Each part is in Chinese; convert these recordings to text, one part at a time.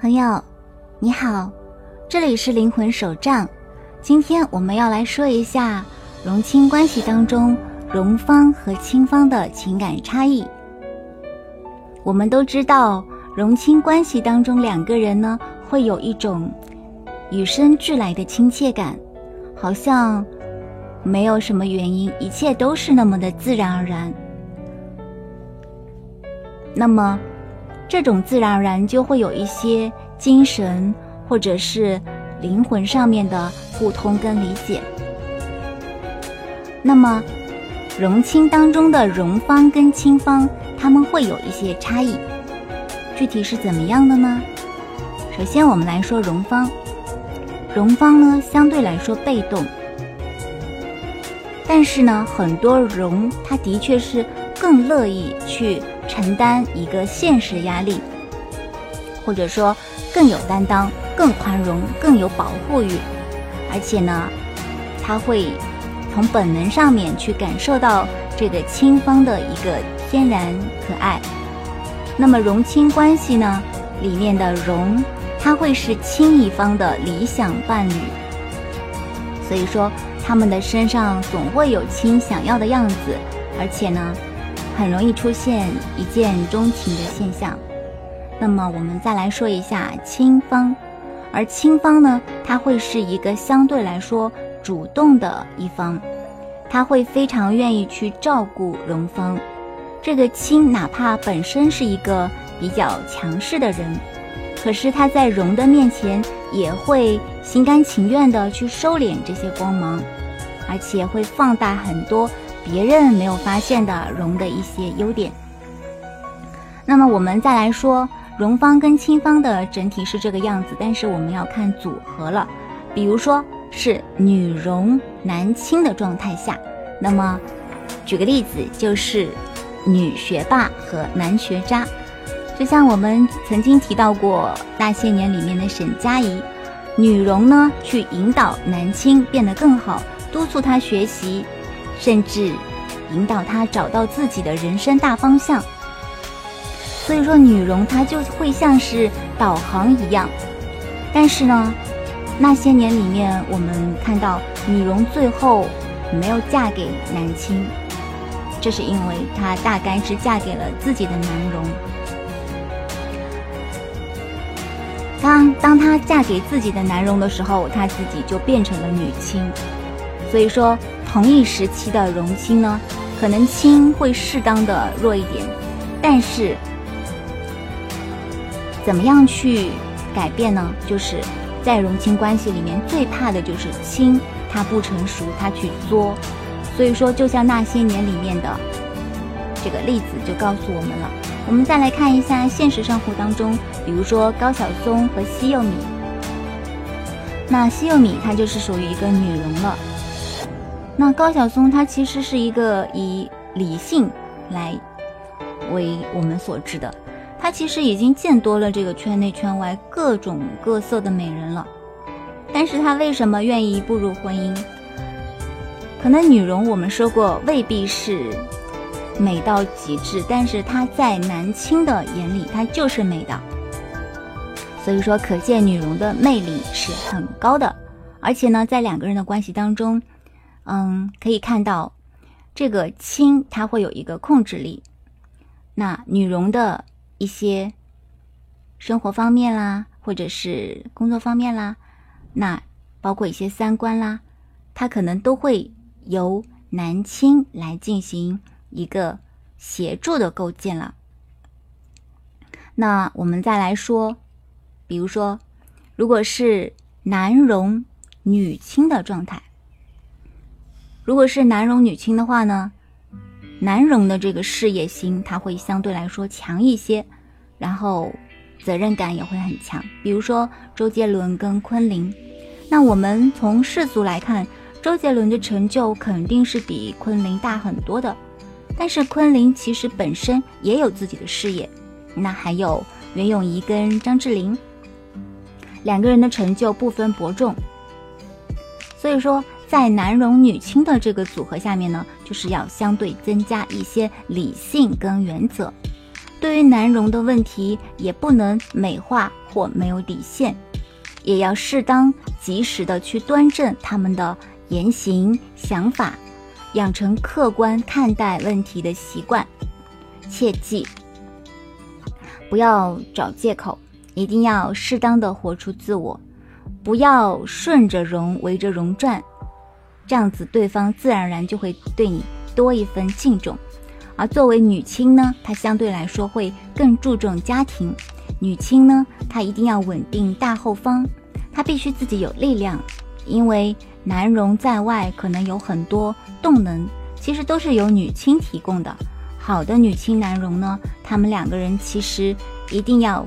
朋友，你好，这里是灵魂手账。今天我们要来说一下荣亲关系当中荣方和亲方的情感差异。我们都知道，荣亲关系当中两个人呢，会有一种与生俱来的亲切感，好像没有什么原因，一切都是那么的自然而然。那么。这种自然而然就会有一些精神或者是灵魂上面的互通跟理解。那么，荣亲当中的荣方跟亲方，他们会有一些差异，具体是怎么样的呢？首先，我们来说荣方，荣方呢相对来说被动，但是呢，很多荣他的确是更乐意去。承担一个现实压力，或者说更有担当、更宽容、更有保护欲，而且呢，他会从本能上面去感受到这个亲方的一个天然可爱。那么荣亲关系呢，里面的荣，他会是亲一方的理想伴侣，所以说他们的身上总会有亲想要的样子，而且呢。很容易出现一见钟情的现象。那么我们再来说一下亲方，而亲方呢，他会是一个相对来说主动的一方，他会非常愿意去照顾荣方。这个亲哪怕本身是一个比较强势的人，可是他在荣的面前也会心甘情愿的去收敛这些光芒，而且会放大很多。别人没有发现的荣的一些优点。那么我们再来说荣方跟亲方的整体是这个样子，但是我们要看组合了。比如说是女荣男亲的状态下，那么举个例子就是女学霸和男学渣。就像我们曾经提到过那些年里面的沈佳宜，女荣呢去引导男青变得更好，督促他学习。甚至引导他找到自己的人生大方向。所以说，女荣她就会像是导航一样。但是呢，那些年里面，我们看到女荣最后没有嫁给男青，这是因为她大概是嫁给了自己的男荣。当当她嫁给自己的男荣的时候，她自己就变成了女青。所以说。同一时期的荣亲呢，可能亲会适当的弱一点，但是怎么样去改变呢？就是在荣亲关系里面，最怕的就是亲他不成熟，他去作。所以说，就像那些年里面的这个例子就告诉我们了。我们再来看一下现实生活当中，比如说高晓松和西柚米，那西柚米她就是属于一个女人了。那高晓松他其实是一个以理性来为我们所知的，他其实已经见多了这个圈内圈外各种各色的美人了，但是他为什么愿意步入婚姻？可能女容我们说过未必是美到极致，但是她在男青的眼里，她就是美的。所以说，可见女容的魅力是很高的，而且呢，在两个人的关系当中。嗯，可以看到，这个亲他会有一个控制力，那女荣的一些生活方面啦，或者是工作方面啦，那包括一些三观啦，他可能都会由男亲来进行一个协助的构建了。那我们再来说，比如说，如果是男荣女亲的状态。如果是男荣女亲的话呢，男荣的这个事业心他会相对来说强一些，然后责任感也会很强。比如说周杰伦跟昆凌，那我们从世俗来看，周杰伦的成就肯定是比昆凌大很多的，但是昆凌其实本身也有自己的事业。那还有袁咏仪跟张智霖，两个人的成就不分伯仲，所以说。在男荣女轻的这个组合下面呢，就是要相对增加一些理性跟原则。对于男容的问题，也不能美化或没有底线，也要适当及时的去端正他们的言行想法，养成客观看待问题的习惯。切记，不要找借口，一定要适当的活出自我，不要顺着容围着容转，这样子对方自然而然就会对你多一分敬重。而作为女亲呢，她相对来说会更注重家庭。女亲呢，她一定要稳定大后方，她必须自己有力量，因为男容在外可能有很多动能，其实都是由女亲提供的。好的女亲男容呢，他们两个人其实一定要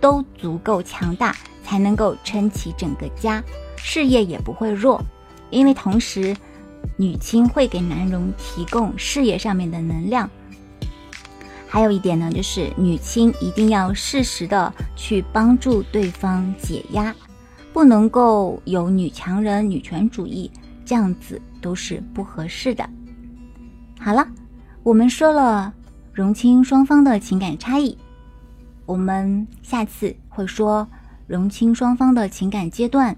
都足够强大，才能够撑起整个家，事业也不会弱，因为同时。女亲会给男人提供事业上面的能量，还有一点呢，就是女亲一定要适时的去帮助对方解压，不能够有女强人、女权主义，这样子都是不合适的。好了，我们说了荣清双方的情感差异，我们下次会说荣清双方的情感阶段，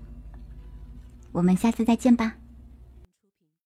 我们下次再见吧。